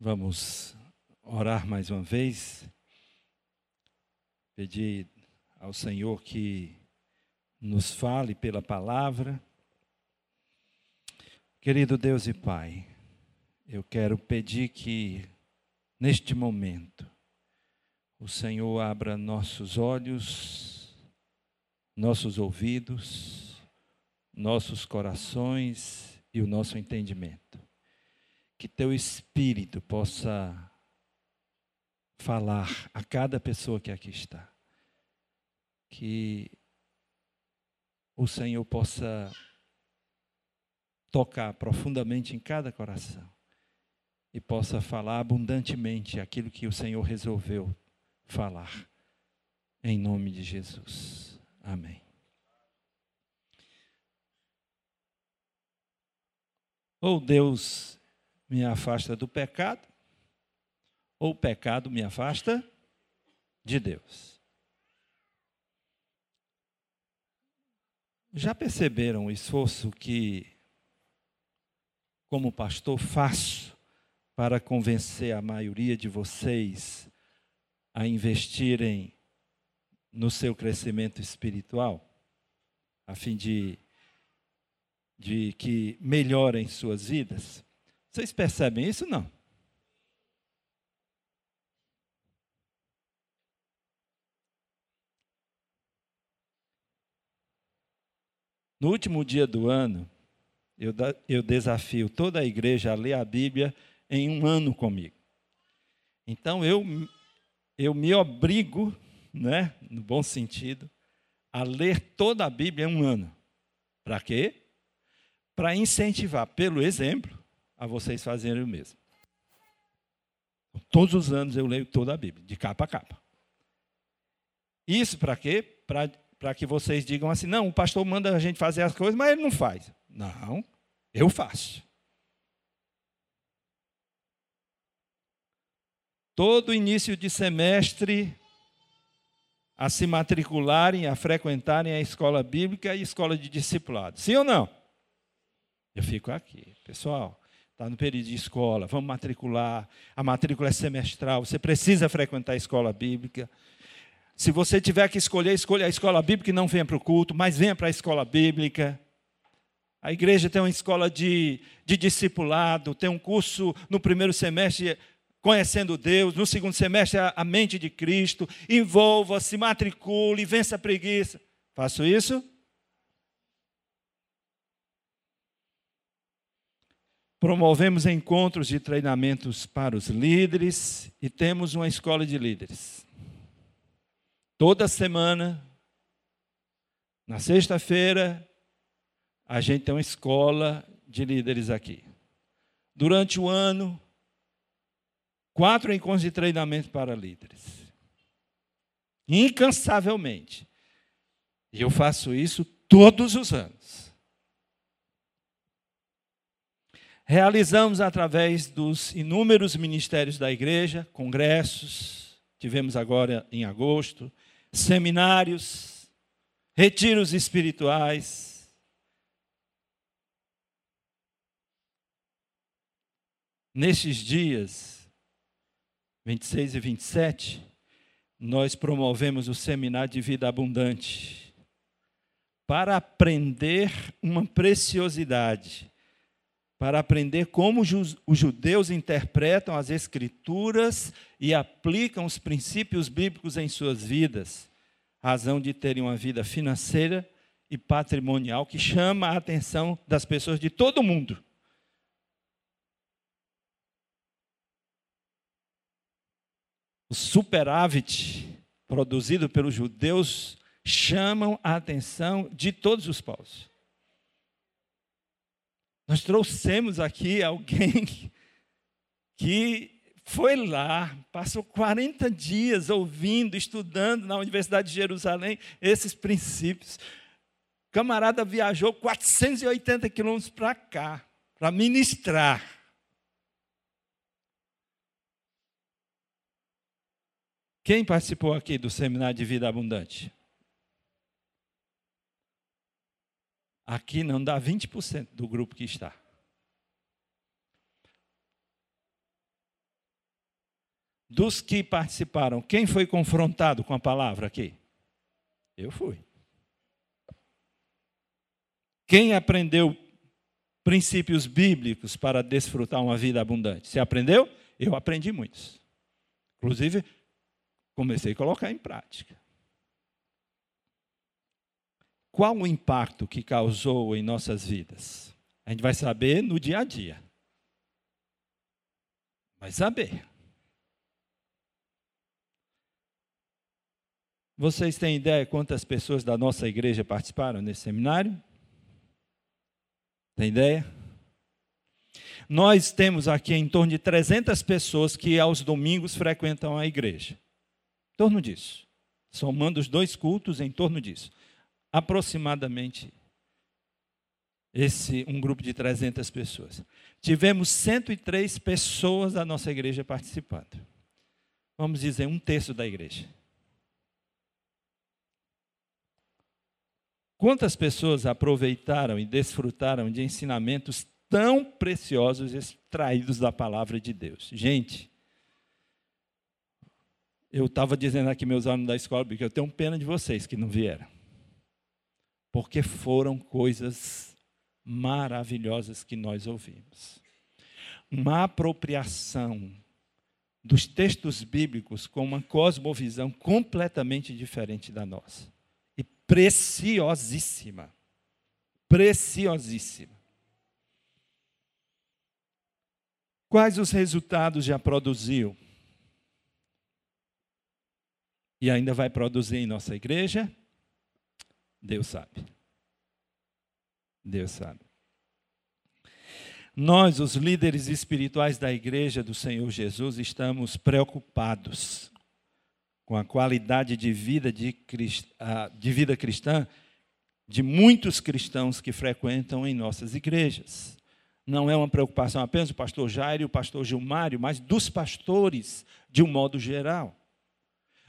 Vamos orar mais uma vez. Pedir ao Senhor que nos fale pela palavra. Querido Deus e Pai, eu quero pedir que, neste momento, o Senhor abra nossos olhos, nossos ouvidos, nossos corações e o nosso entendimento que teu espírito possa falar a cada pessoa que aqui está. Que o Senhor possa tocar profundamente em cada coração e possa falar abundantemente aquilo que o Senhor resolveu falar. Em nome de Jesus. Amém. Oh Deus me afasta do pecado, ou o pecado me afasta de Deus. Já perceberam o esforço que, como pastor, faço para convencer a maioria de vocês a investirem no seu crescimento espiritual, a fim de, de que melhorem suas vidas? Vocês percebem isso? Não. No último dia do ano, eu, eu desafio toda a igreja a ler a Bíblia em um ano comigo. Então eu, eu me obrigo, né, no bom sentido, a ler toda a Bíblia em um ano. Para quê? Para incentivar, pelo exemplo, a vocês fazerem o mesmo. Todos os anos eu leio toda a Bíblia, de capa a capa. Isso para quê? Para que vocês digam assim: não, o pastor manda a gente fazer as coisas, mas ele não faz. Não, eu faço. Todo início de semestre, a se matricularem, a frequentarem a escola bíblica e a escola de discipulado. Sim ou não? Eu fico aqui. Pessoal, está no período de escola, vamos matricular. A matrícula é semestral, você precisa frequentar a escola bíblica. Se você tiver que escolher, escolha a escola bíblica e não venha para o culto, mas venha para a escola bíblica. A igreja tem uma escola de, de discipulado, tem um curso no primeiro semestre conhecendo Deus, no segundo semestre a, a mente de Cristo. Envolva-se, matricule, vença a preguiça. Faço isso? Promovemos encontros de treinamentos para os líderes e temos uma escola de líderes. Toda semana, na sexta-feira, a gente tem uma escola de líderes aqui. Durante o ano, quatro encontros de treinamento para líderes. Incansavelmente. E eu faço isso todos os anos. Realizamos através dos inúmeros ministérios da igreja, congressos, tivemos agora em agosto, seminários, retiros espirituais. Nestes dias, 26 e 27, nós promovemos o seminário de vida abundante para aprender uma preciosidade para aprender como os judeus interpretam as Escrituras e aplicam os princípios bíblicos em suas vidas, razão de terem uma vida financeira e patrimonial que chama a atenção das pessoas de todo mundo. O superávit produzido pelos judeus chamam a atenção de todos os povos. Nós trouxemos aqui alguém que foi lá, passou 40 dias ouvindo, estudando na Universidade de Jerusalém esses princípios. Camarada viajou 480 quilômetros para cá, para ministrar. Quem participou aqui do Seminário de Vida Abundante? Aqui não dá 20% do grupo que está. dos que participaram, quem foi confrontado com a palavra aqui? Eu fui. Quem aprendeu princípios bíblicos para desfrutar uma vida abundante? Você aprendeu? Eu aprendi muitos. Inclusive, comecei a colocar em prática. Qual o impacto que causou em nossas vidas? A gente vai saber no dia a dia. Vai saber. Vocês têm ideia quantas pessoas da nossa igreja participaram nesse seminário? Tem ideia? Nós temos aqui em torno de 300 pessoas que aos domingos frequentam a igreja. Em torno disso. Somando os dois cultos, em torno disso. Aproximadamente esse um grupo de 300 pessoas. Tivemos 103 pessoas da nossa igreja participando. Vamos dizer, um terço da igreja. Quantas pessoas aproveitaram e desfrutaram de ensinamentos tão preciosos extraídos da palavra de Deus? Gente, eu estava dizendo aqui meus alunos da escola, porque eu tenho pena de vocês que não vieram. Porque foram coisas maravilhosas que nós ouvimos. Uma apropriação dos textos bíblicos com uma cosmovisão completamente diferente da nossa preciosíssima. Preciosíssima. Quais os resultados já produziu? E ainda vai produzir em nossa igreja? Deus sabe. Deus sabe. Nós, os líderes espirituais da igreja do Senhor Jesus, estamos preocupados com a qualidade de vida, de, de vida cristã de muitos cristãos que frequentam em nossas igrejas. Não é uma preocupação apenas do pastor Jairo e o pastor Gilmário, mas dos pastores de um modo geral.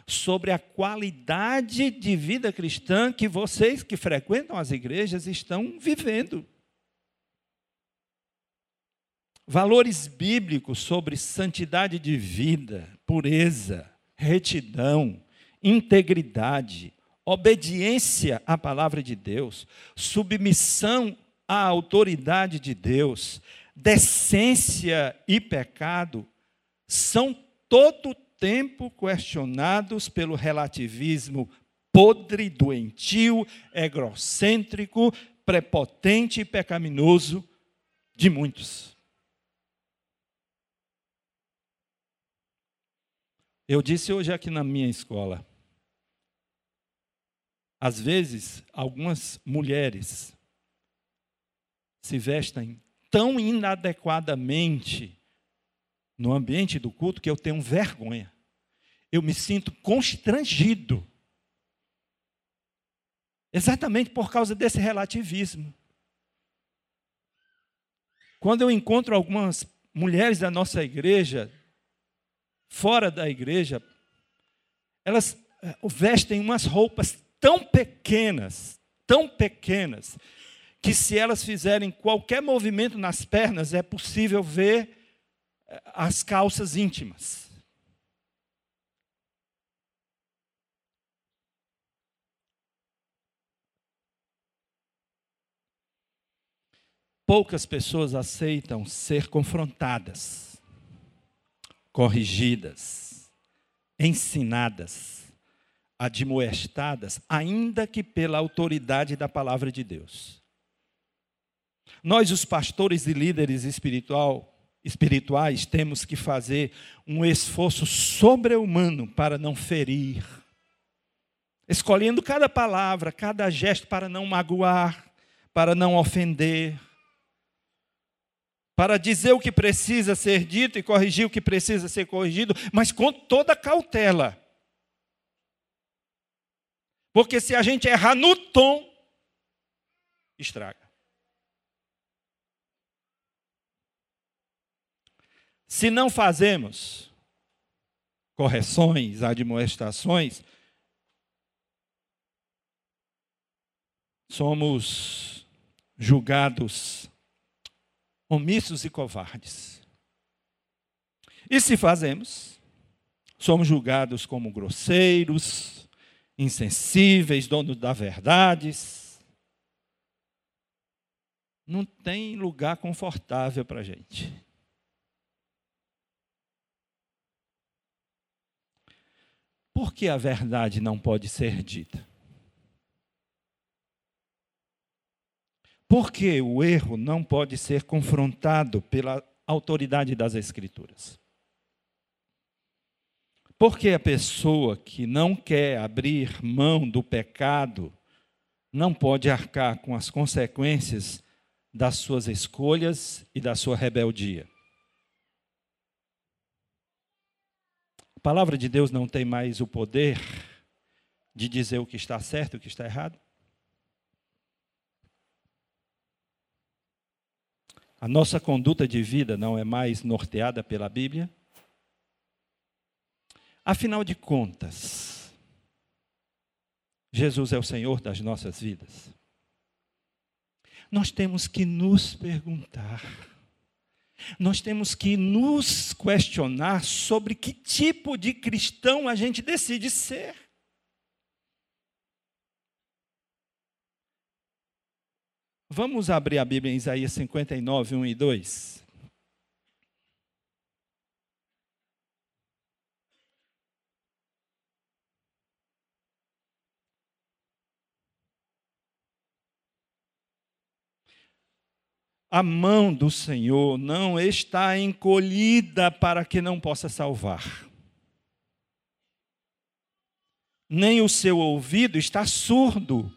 Sobre a qualidade de vida cristã que vocês que frequentam as igrejas estão vivendo. Valores bíblicos sobre santidade de vida, pureza, retidão, integridade, obediência à palavra de Deus, submissão à autoridade de Deus, decência e pecado, são todo tempo questionados pelo relativismo podre, doentio, egocêntrico, prepotente e pecaminoso de muitos. Eu disse hoje aqui na minha escola. Às vezes, algumas mulheres se vestem tão inadequadamente no ambiente do culto que eu tenho vergonha. Eu me sinto constrangido. Exatamente por causa desse relativismo. Quando eu encontro algumas mulheres da nossa igreja fora da igreja, elas eh, vestem umas roupas tão pequenas, tão pequenas, que se elas fizerem qualquer movimento nas pernas, é possível ver as calças íntimas. Poucas pessoas aceitam ser confrontadas corrigidas, ensinadas, admoestadas, ainda que pela autoridade da palavra de Deus. Nós, os pastores e líderes espiritual, espirituais, temos que fazer um esforço sobre-humano para não ferir, escolhendo cada palavra, cada gesto para não magoar, para não ofender, para dizer o que precisa ser dito e corrigir o que precisa ser corrigido, mas com toda cautela. Porque se a gente errar no tom, estraga. Se não fazemos correções, admoestações, somos julgados omissos e covardes. E se fazemos, somos julgados como grosseiros, insensíveis, donos da verdades. Não tem lugar confortável para a gente. Por que a verdade não pode ser dita? Por que o erro não pode ser confrontado pela autoridade das Escrituras? Porque a pessoa que não quer abrir mão do pecado não pode arcar com as consequências das suas escolhas e da sua rebeldia. Palavra de Deus não tem mais o poder de dizer o que está certo e o que está errado? A nossa conduta de vida não é mais norteada pela Bíblia? Afinal de contas, Jesus é o Senhor das nossas vidas. Nós temos que nos perguntar nós temos que nos questionar sobre que tipo de cristão a gente decide ser. Vamos abrir a Bíblia em Isaías 59, 1 e 2. A mão do Senhor não está encolhida para que não possa salvar. Nem o seu ouvido está surdo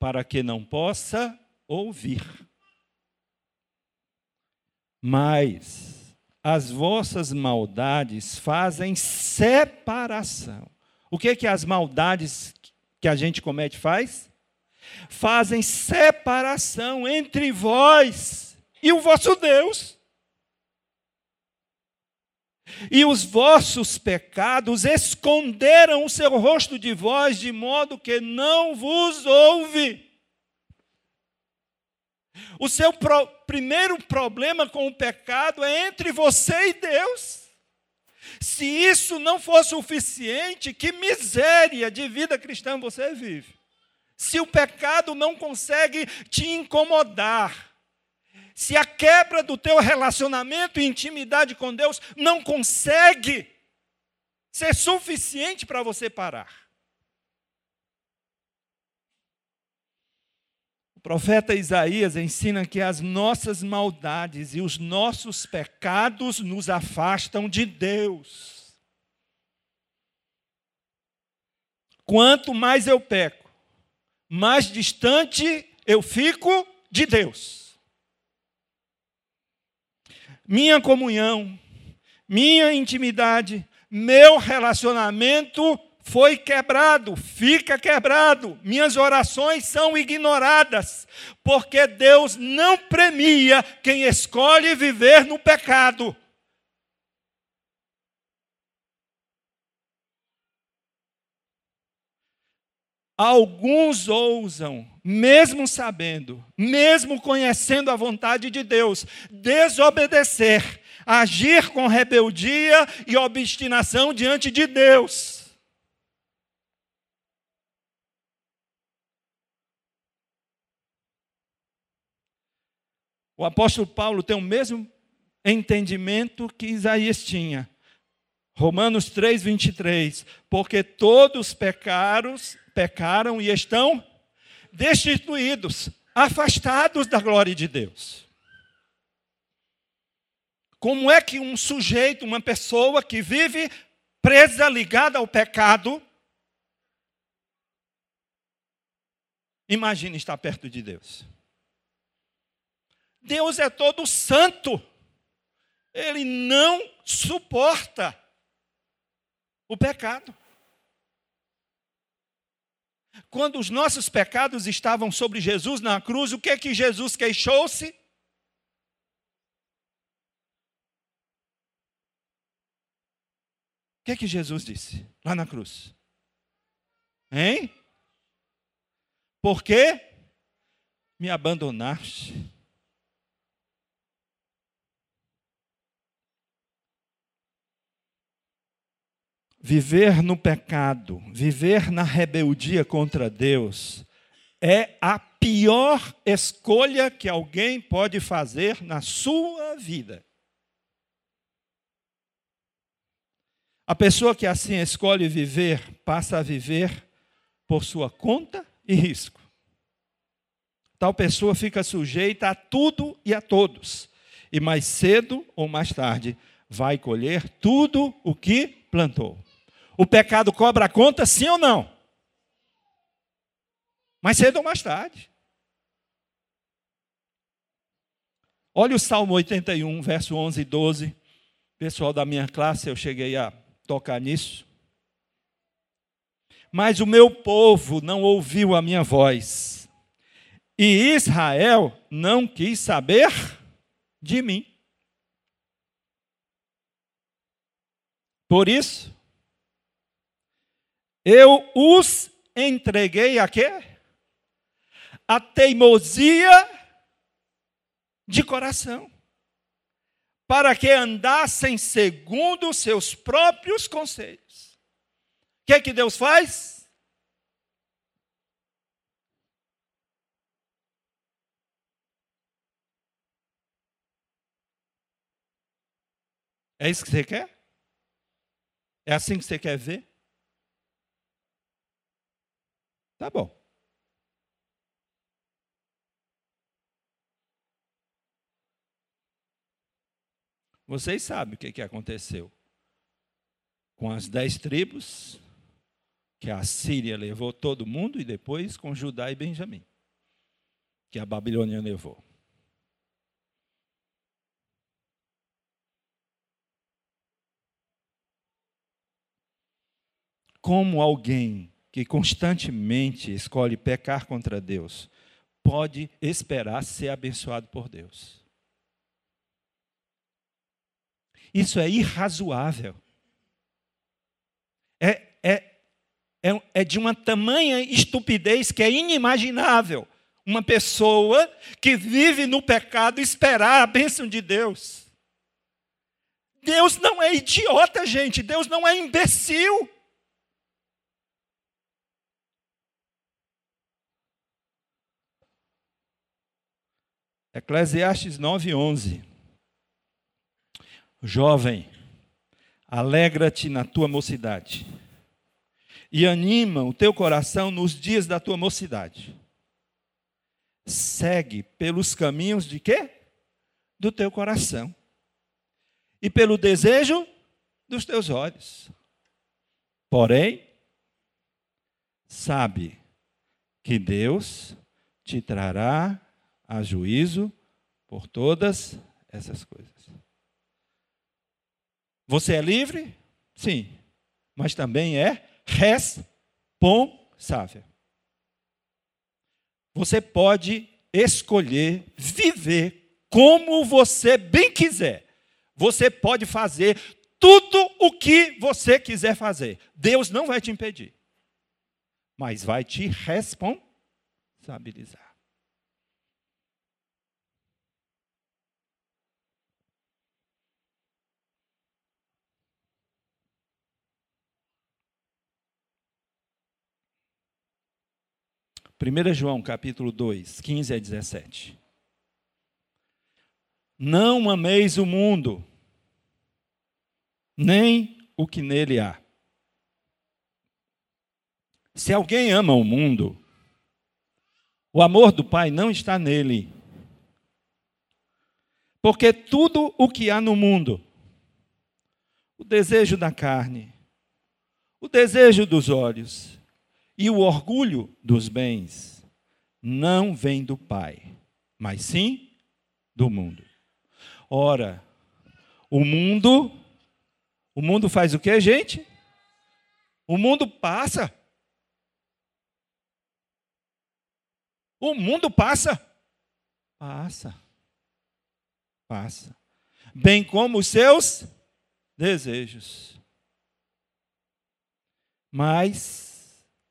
para que não possa ouvir. Mas as vossas maldades fazem separação. O que é que as maldades que a gente comete faz? Fazem separação entre vós e o vosso Deus. E os vossos pecados esconderam o seu rosto de vós, de modo que não vos ouve. O seu pro, primeiro problema com o pecado é entre você e Deus. Se isso não for suficiente, que miséria de vida cristã você vive. Se o pecado não consegue te incomodar, se a quebra do teu relacionamento e intimidade com Deus não consegue ser suficiente para você parar. O profeta Isaías ensina que as nossas maldades e os nossos pecados nos afastam de Deus. Quanto mais eu peco, mais distante eu fico de Deus minha comunhão, minha intimidade, meu relacionamento foi quebrado, fica quebrado, minhas orações são ignoradas, porque Deus não premia quem escolhe viver no pecado. Alguns ousam, mesmo sabendo, mesmo conhecendo a vontade de Deus, desobedecer, agir com rebeldia e obstinação diante de Deus. O apóstolo Paulo tem o mesmo entendimento que Isaías tinha. Romanos 3, 23. Porque todos pecaram, pecaram e estão destituídos, afastados da glória de Deus. Como é que um sujeito, uma pessoa que vive presa, ligada ao pecado, imagina estar perto de Deus? Deus é todo santo, ele não suporta o pecado. Quando os nossos pecados estavam sobre Jesus na cruz, o que é que Jesus queixou-se? O que é que Jesus disse lá na cruz? Hein? Por que me abandonaste? Viver no pecado, viver na rebeldia contra Deus, é a pior escolha que alguém pode fazer na sua vida. A pessoa que assim escolhe viver passa a viver por sua conta e risco. Tal pessoa fica sujeita a tudo e a todos, e mais cedo ou mais tarde vai colher tudo o que plantou. O pecado cobra a conta, sim ou não? Mais cedo ou mais tarde. Olha o Salmo 81, verso 11 e 12. Pessoal da minha classe, eu cheguei a tocar nisso. Mas o meu povo não ouviu a minha voz, e Israel não quis saber de mim. Por isso, eu os entreguei a quê? A teimosia de coração, para que andassem segundo os seus próprios conselhos. O que é que Deus faz? É isso que você quer? É assim que você quer ver? Tá bom. Vocês sabem o que, que aconteceu com as dez tribos, que a Síria levou todo mundo, e depois com Judá e Benjamim, que a Babilônia levou. Como alguém que constantemente escolhe pecar contra Deus, pode esperar ser abençoado por Deus. Isso é irrazoável. É, é, é, é de uma tamanha estupidez que é inimaginável uma pessoa que vive no pecado esperar a bênção de Deus. Deus não é idiota, gente. Deus não é imbecil. Eclesiastes 9:11. Jovem, alegra-te na tua mocidade e anima o teu coração nos dias da tua mocidade. Segue pelos caminhos de quê? Do teu coração. E pelo desejo dos teus olhos. Porém, sabe que Deus te trará a juízo por todas essas coisas. Você é livre? Sim. Mas também é responsável. Você pode escolher viver como você bem quiser. Você pode fazer tudo o que você quiser fazer. Deus não vai te impedir, mas vai te responsabilizar. 1 João capítulo 2, 15 a 17. Não ameis o mundo, nem o que nele há. Se alguém ama o mundo, o amor do Pai não está nele. Porque tudo o que há no mundo, o desejo da carne, o desejo dos olhos e o orgulho dos bens não vem do Pai, mas sim do mundo. Ora, o mundo, o mundo faz o que, gente? O mundo passa. O mundo passa. Passa. Passa. Bem como os seus desejos. Mas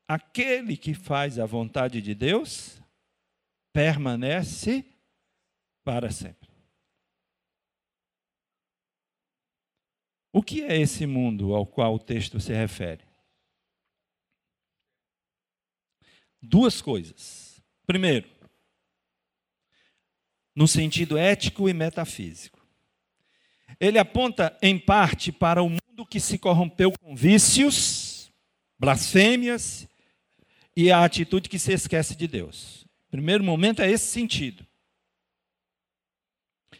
aquele que faz a vontade de Deus permanece para sempre. O que é esse mundo ao qual o texto se refere? Duas coisas. Primeiro, no sentido ético e metafísico. Ele aponta, em parte, para o mundo que se corrompeu com vícios, blasfêmias e a atitude que se esquece de Deus. Primeiro momento é esse sentido.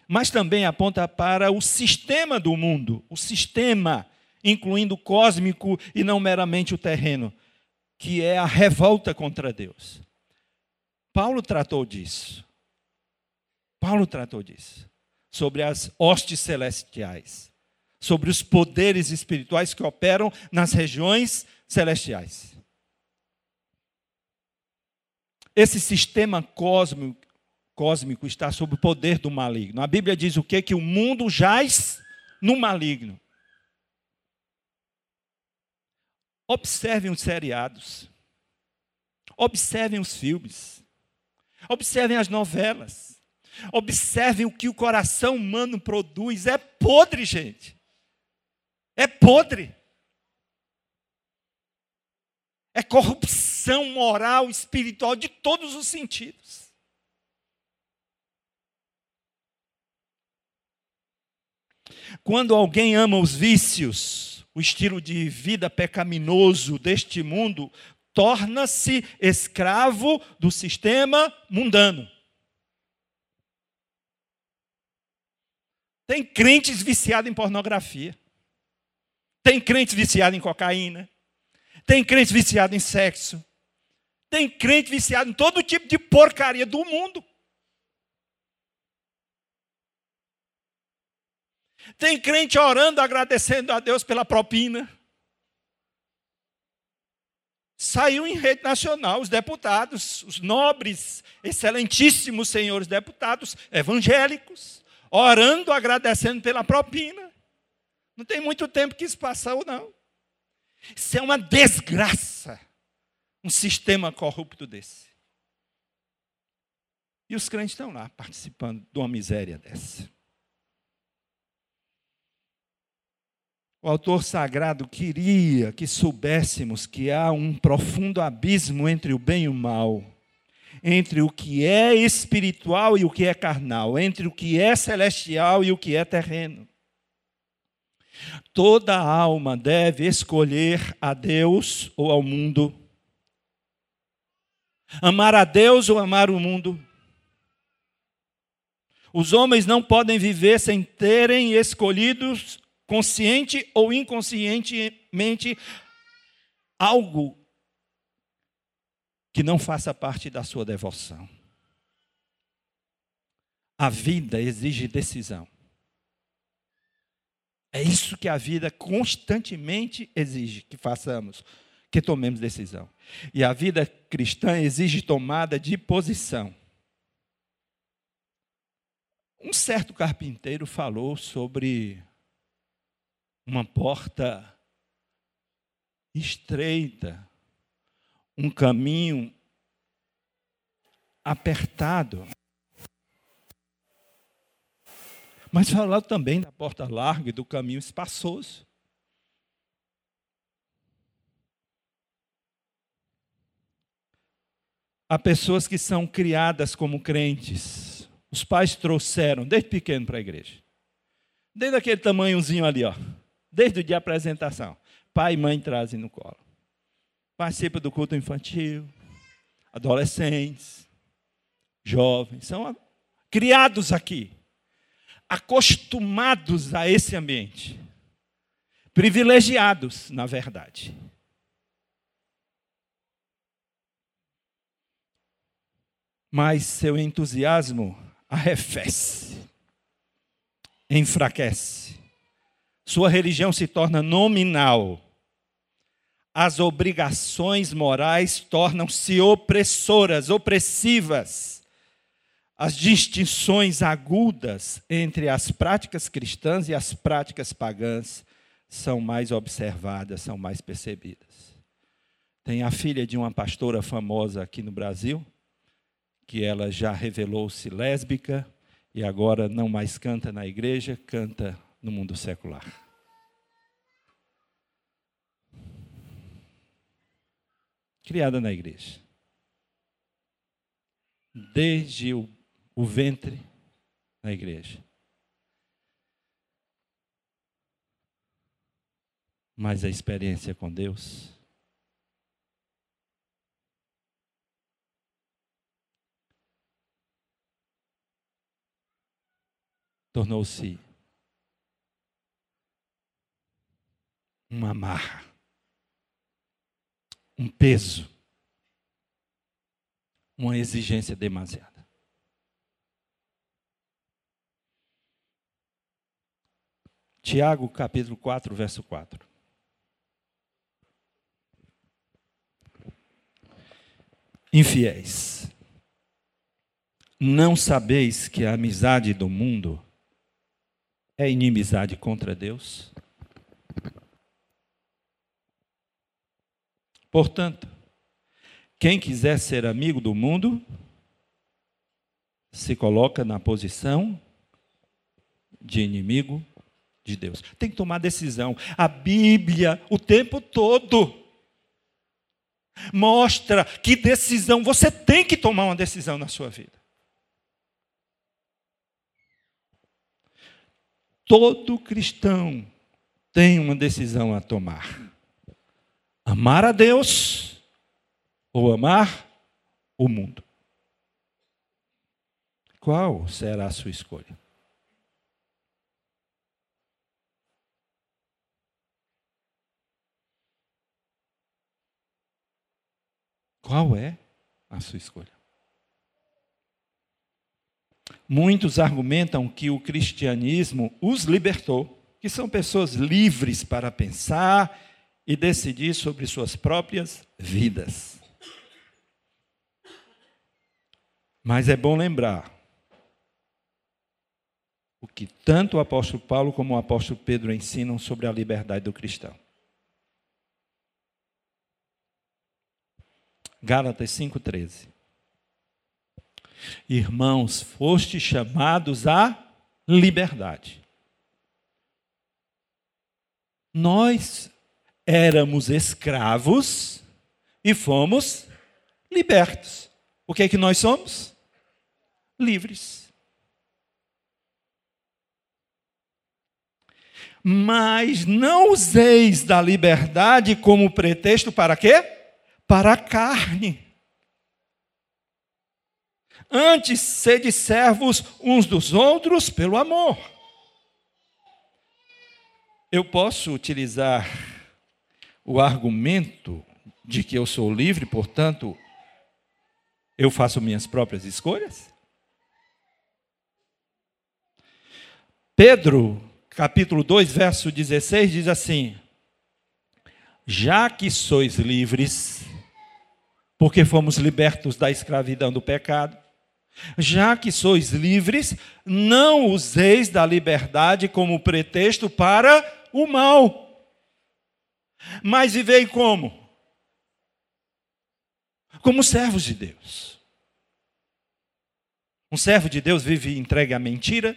Mas também aponta para o sistema do mundo, o sistema, incluindo o cósmico e não meramente o terreno, que é a revolta contra Deus. Paulo tratou disso. Paulo tratou disso. Sobre as hostes celestiais. Sobre os poderes espirituais que operam nas regiões celestiais. Esse sistema cósmico, cósmico está sob o poder do maligno. A Bíblia diz o quê? Que o mundo jaz no maligno. Observem os seriados. Observem os filmes. Observem as novelas. Observem o que o coração humano produz. É podre, gente. É podre. É corrupção moral, espiritual, de todos os sentidos. Quando alguém ama os vícios, o estilo de vida pecaminoso deste mundo, torna-se escravo do sistema mundano. Tem crentes viciados em pornografia. Tem crentes viciados em cocaína. Tem crente viciado em sexo. Tem crente viciado em todo tipo de porcaria do mundo. Tem crente orando, agradecendo a Deus pela propina. Saiu em rede nacional os deputados, os nobres, excelentíssimos senhores deputados evangélicos, orando, agradecendo pela propina. Não tem muito tempo que isso passou, não. Isso é uma desgraça. Um sistema corrupto desse. E os crentes estão lá participando de uma miséria dessa. O autor sagrado queria que soubéssemos que há um profundo abismo entre o bem e o mal, entre o que é espiritual e o que é carnal, entre o que é celestial e o que é terreno. Toda alma deve escolher a Deus ou ao mundo. Amar a Deus ou amar o mundo. Os homens não podem viver sem terem escolhidos, consciente ou inconscientemente, algo que não faça parte da sua devoção. A vida exige decisão. É isso que a vida constantemente exige que façamos, que tomemos decisão. E a vida cristã exige tomada de posição. Um certo carpinteiro falou sobre uma porta estreita, um caminho apertado. Mas falou também da porta larga e do caminho espaçoso. Há pessoas que são criadas como crentes. Os pais trouxeram desde pequeno para a igreja. Desde aquele tamanhozinho ali, ó. Desde o dia de apresentação. Pai e mãe trazem no colo. Participa do culto infantil, adolescentes, jovens, são criados aqui acostumados a esse ambiente. Privilegiados, na verdade. Mas seu entusiasmo arrefece, enfraquece. Sua religião se torna nominal. As obrigações morais tornam-se opressoras, opressivas as distinções agudas entre as práticas cristãs e as práticas pagãs são mais observadas, são mais percebidas. Tem a filha de uma pastora famosa aqui no Brasil, que ela já revelou-se lésbica e agora não mais canta na igreja, canta no mundo secular. Criada na igreja. Desde o o ventre na igreja. Mas a experiência com Deus tornou-se uma amarra, um peso, uma exigência demasiada. Tiago capítulo 4, verso 4. Infiéis, não sabeis que a amizade do mundo é inimizade contra Deus? Portanto, quem quiser ser amigo do mundo, se coloca na posição de inimigo de Deus. Tem que tomar decisão. A Bíblia, o tempo todo, mostra que decisão, você tem que tomar uma decisão na sua vida. Todo cristão tem uma decisão a tomar: amar a Deus ou amar o mundo. Qual será a sua escolha? Qual é a sua escolha? Muitos argumentam que o cristianismo os libertou, que são pessoas livres para pensar e decidir sobre suas próprias vidas. Mas é bom lembrar o que tanto o apóstolo Paulo como o apóstolo Pedro ensinam sobre a liberdade do cristão. Gálatas 5,13. Irmãos, foste chamados à liberdade. Nós éramos escravos e fomos libertos. O que é que nós somos? Livres. Mas não useis da liberdade como pretexto para quê? Para a carne Antes, sede servos uns dos outros pelo amor. Eu posso utilizar o argumento de que eu sou livre, portanto, eu faço minhas próprias escolhas? Pedro, capítulo 2, verso 16, diz assim: Já que sois livres, porque fomos libertos da escravidão do pecado, já que sois livres, não useis da liberdade como pretexto para o mal. Mas vivei como? Como servos de Deus. Um servo de Deus vive entregue à mentira,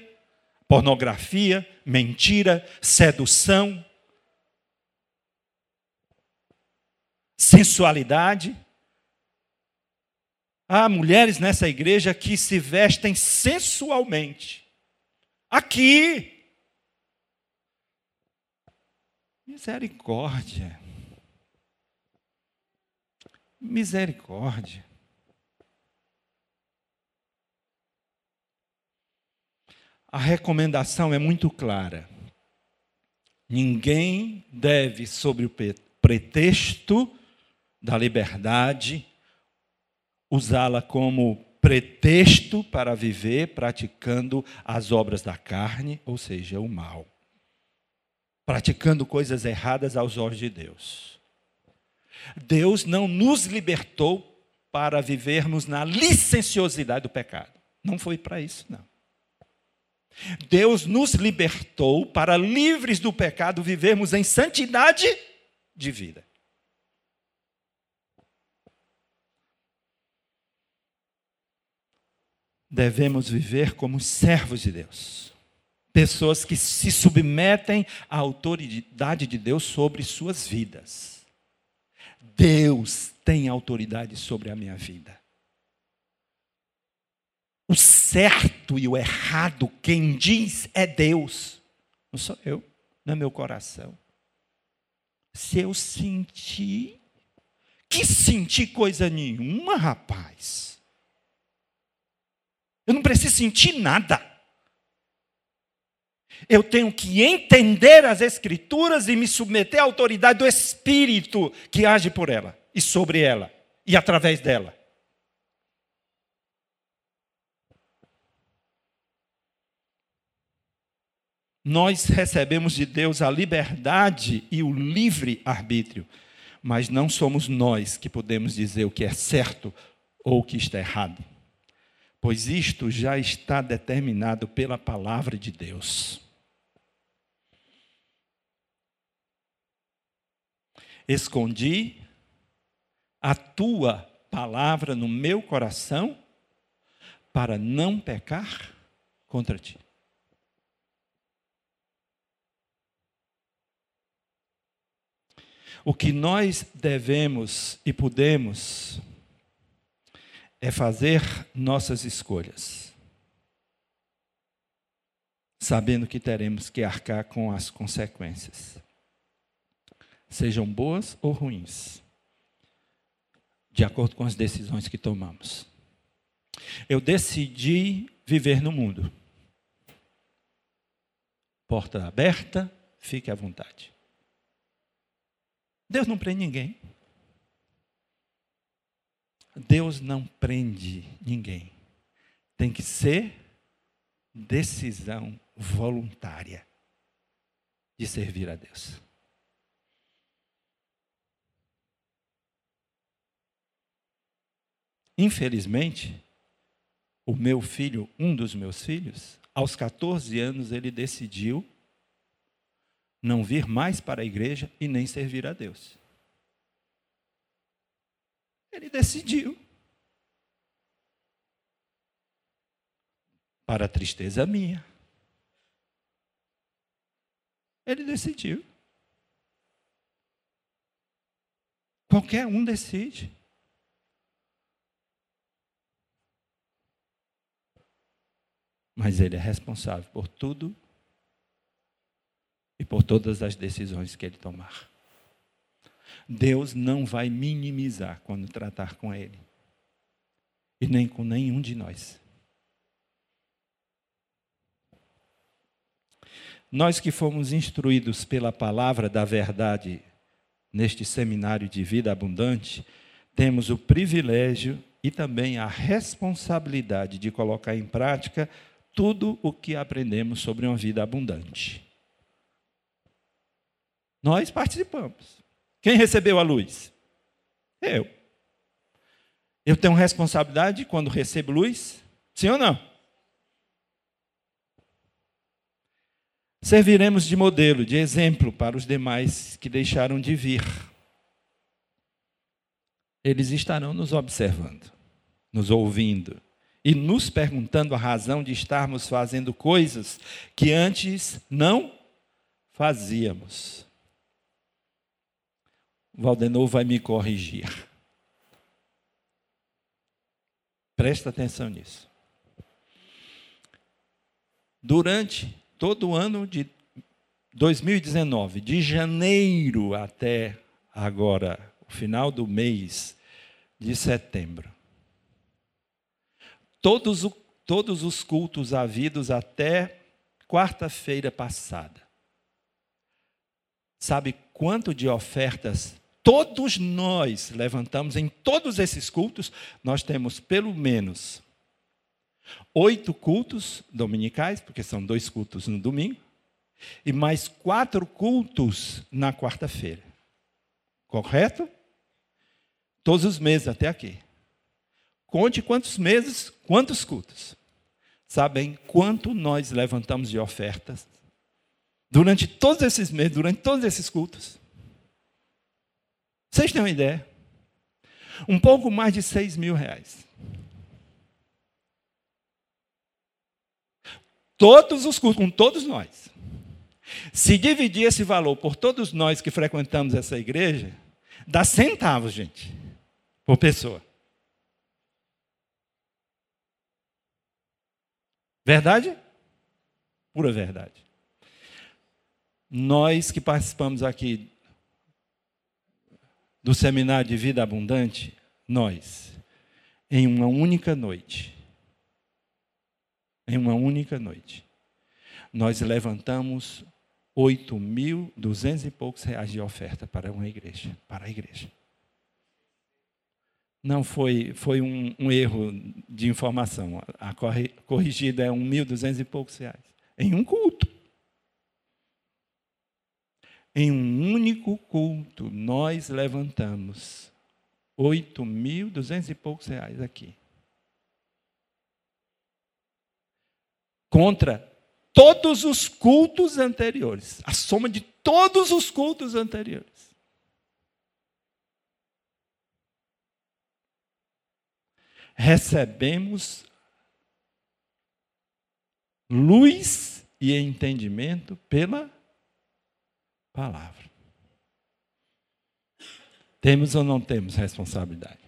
pornografia, mentira, sedução, sensualidade. Há mulheres nessa igreja que se vestem sensualmente. Aqui. Misericórdia. Misericórdia. A recomendação é muito clara. Ninguém deve, sob o pretexto da liberdade, usá-la como pretexto para viver praticando as obras da carne, ou seja, o mal. Praticando coisas erradas aos olhos de Deus. Deus não nos libertou para vivermos na licenciosidade do pecado. Não foi para isso, não. Deus nos libertou para, livres do pecado, vivermos em santidade de vida. Devemos viver como servos de Deus. Pessoas que se submetem à autoridade de Deus sobre suas vidas. Deus tem autoridade sobre a minha vida. O certo e o errado, quem diz é Deus, não sou eu, não é meu coração. Se eu sentir, que sentir coisa nenhuma, rapaz. Eu não preciso sentir nada. Eu tenho que entender as Escrituras e me submeter à autoridade do Espírito que age por ela e sobre ela e através dela. Nós recebemos de Deus a liberdade e o livre arbítrio, mas não somos nós que podemos dizer o que é certo ou o que está errado, pois isto já está determinado pela palavra de Deus. Escondi a tua palavra no meu coração para não pecar contra ti. O que nós devemos e podemos é fazer nossas escolhas, sabendo que teremos que arcar com as consequências, sejam boas ou ruins, de acordo com as decisões que tomamos. Eu decidi viver no mundo. Porta aberta, fique à vontade. Deus não prende ninguém. Deus não prende ninguém. Tem que ser decisão voluntária de servir a Deus. Infelizmente, o meu filho, um dos meus filhos, aos 14 anos, ele decidiu não vir mais para a igreja e nem servir a Deus. Ele decidiu. Para tristeza minha. Ele decidiu. Qualquer um decide. Mas ele é responsável por tudo e por todas as decisões que ele tomar. Deus não vai minimizar quando tratar com ele, e nem com nenhum de nós. Nós que fomos instruídos pela palavra da verdade neste seminário de vida abundante, temos o privilégio e também a responsabilidade de colocar em prática tudo o que aprendemos sobre uma vida abundante. Nós participamos. Quem recebeu a luz? Eu. Eu tenho responsabilidade quando recebo luz? Sim ou não? Serviremos de modelo, de exemplo para os demais que deixaram de vir. Eles estarão nos observando, nos ouvindo e nos perguntando a razão de estarmos fazendo coisas que antes não fazíamos. Valdenor vai me corrigir. Presta atenção nisso. Durante todo o ano de 2019, de janeiro até agora, o final do mês de setembro, todos, o, todos os cultos havidos até quarta-feira passada. Sabe quanto de ofertas todos nós levantamos em todos esses cultos, nós temos pelo menos oito cultos dominicais, porque são dois cultos no domingo, e mais quatro cultos na quarta-feira. Correto? Todos os meses até aqui. Conte quantos meses, quantos cultos. Sabem quanto nós levantamos de ofertas durante todos esses meses, durante todos esses cultos? Vocês têm uma ideia? Um pouco mais de 6 mil reais. Todos os cultos, com todos nós. Se dividir esse valor por todos nós que frequentamos essa igreja, dá centavos, gente. por pessoa. Verdade? Pura verdade. Nós que participamos aqui do seminário de vida abundante, nós, em uma única noite, em uma única noite, nós levantamos oito mil duzentos e poucos reais de oferta para uma igreja, para a igreja. Não foi, foi um, um erro de informação. A corrigida é um mil duzentos e poucos reais. Em um culto. Em um único culto, nós levantamos oito mil duzentos e poucos reais aqui. Contra todos os cultos anteriores. A soma de todos os cultos anteriores. Recebemos luz e entendimento pela palavra. Temos ou não temos responsabilidade?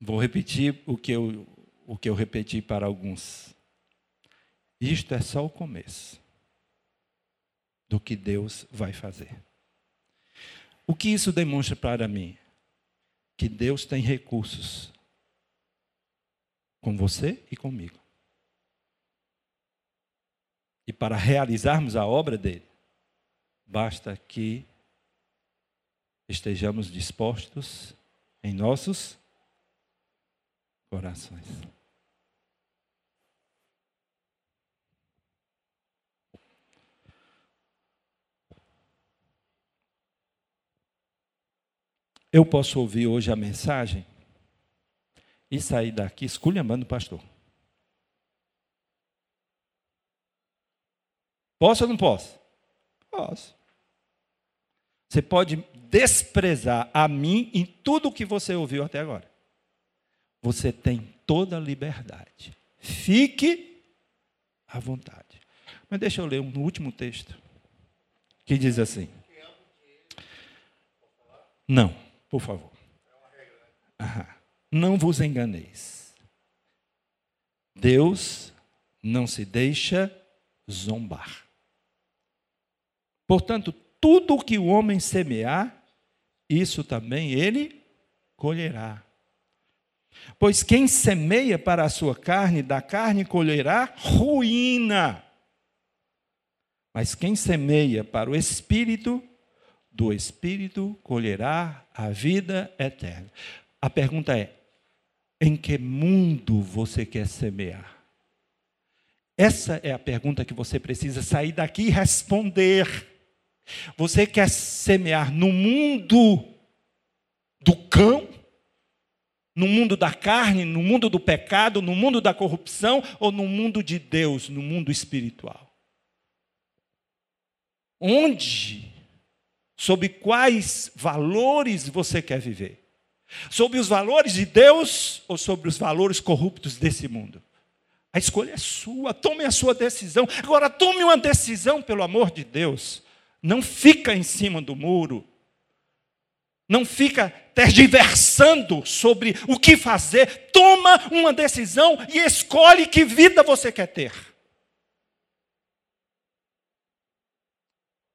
Vou repetir o que eu, o que eu repeti para alguns. Isto é só o começo do que Deus vai fazer. O que isso demonstra para mim? Que Deus tem recursos com você e comigo. E para realizarmos a obra dele, basta que estejamos dispostos em nossos corações. Eu posso ouvir hoje a mensagem e sair daqui esculhambando o pastor. Posso ou não posso? Posso. Você pode desprezar a mim em tudo o que você ouviu até agora. Você tem toda a liberdade. Fique à vontade. Mas deixa eu ler um último texto que diz assim. Não, por favor. Aham. Não vos enganeis. Deus não se deixa zombar. Portanto, tudo o que o homem semear, isso também ele colherá. Pois quem semeia para a sua carne, da carne colherá ruína. Mas quem semeia para o espírito, do espírito colherá a vida eterna. A pergunta é: em que mundo você quer semear? Essa é a pergunta que você precisa sair daqui e responder. Você quer semear no mundo do cão? No mundo da carne, no mundo do pecado, no mundo da corrupção ou no mundo de Deus, no mundo espiritual? Onde, sob quais valores você quer viver? Sobre os valores de Deus ou sobre os valores corruptos desse mundo? A escolha é sua, tome a sua decisão. Agora, tome uma decisão, pelo amor de Deus. Não fica em cima do muro. Não fica tergiversando sobre o que fazer. Toma uma decisão e escolhe que vida você quer ter.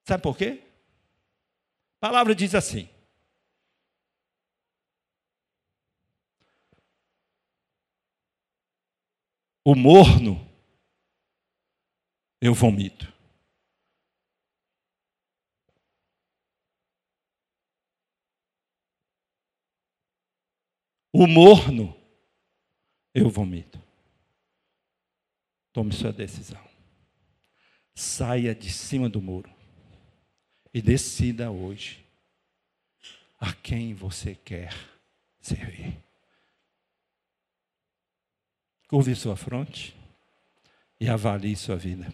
Sabe por quê? A palavra diz assim: o morno, eu vomito. O morno, eu vomito. Tome sua decisão. Saia de cima do muro e decida hoje a quem você quer servir. Curve sua fronte e avalie sua vida.